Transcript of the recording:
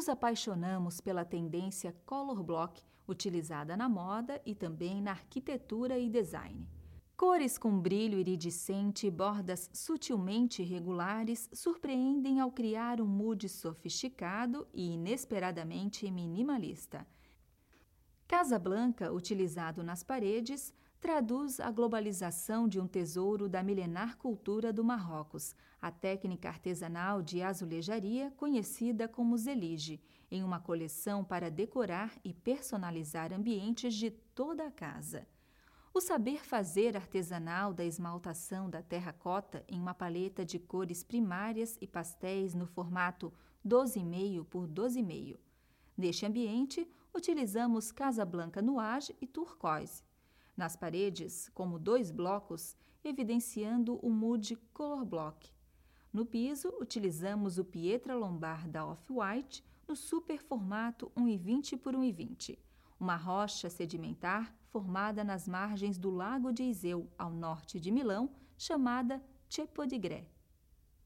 nos apaixonamos pela tendência color block utilizada na moda e também na arquitetura e design. Cores com brilho iridescente e bordas sutilmente irregulares surpreendem ao criar um mood sofisticado e inesperadamente minimalista. Casa Blanca, utilizado nas paredes, traduz a globalização de um tesouro da milenar cultura do Marrocos, a técnica artesanal de azulejaria conhecida como zelige, em uma coleção para decorar e personalizar ambientes de toda a casa. O saber fazer artesanal da esmaltação da terracota em uma paleta de cores primárias e pastéis no formato 12,5 por 12,5. Neste ambiente, utilizamos Casablanca Nuage e Turquoise. Nas paredes, como dois blocos, evidenciando o mood Color Block. No piso, utilizamos o Pietra Lombar da Off-White no super formato 1,20 por 1,20 uma rocha sedimentar formada nas margens do lago de Iseu, ao norte de Milão, chamada Cepodigré.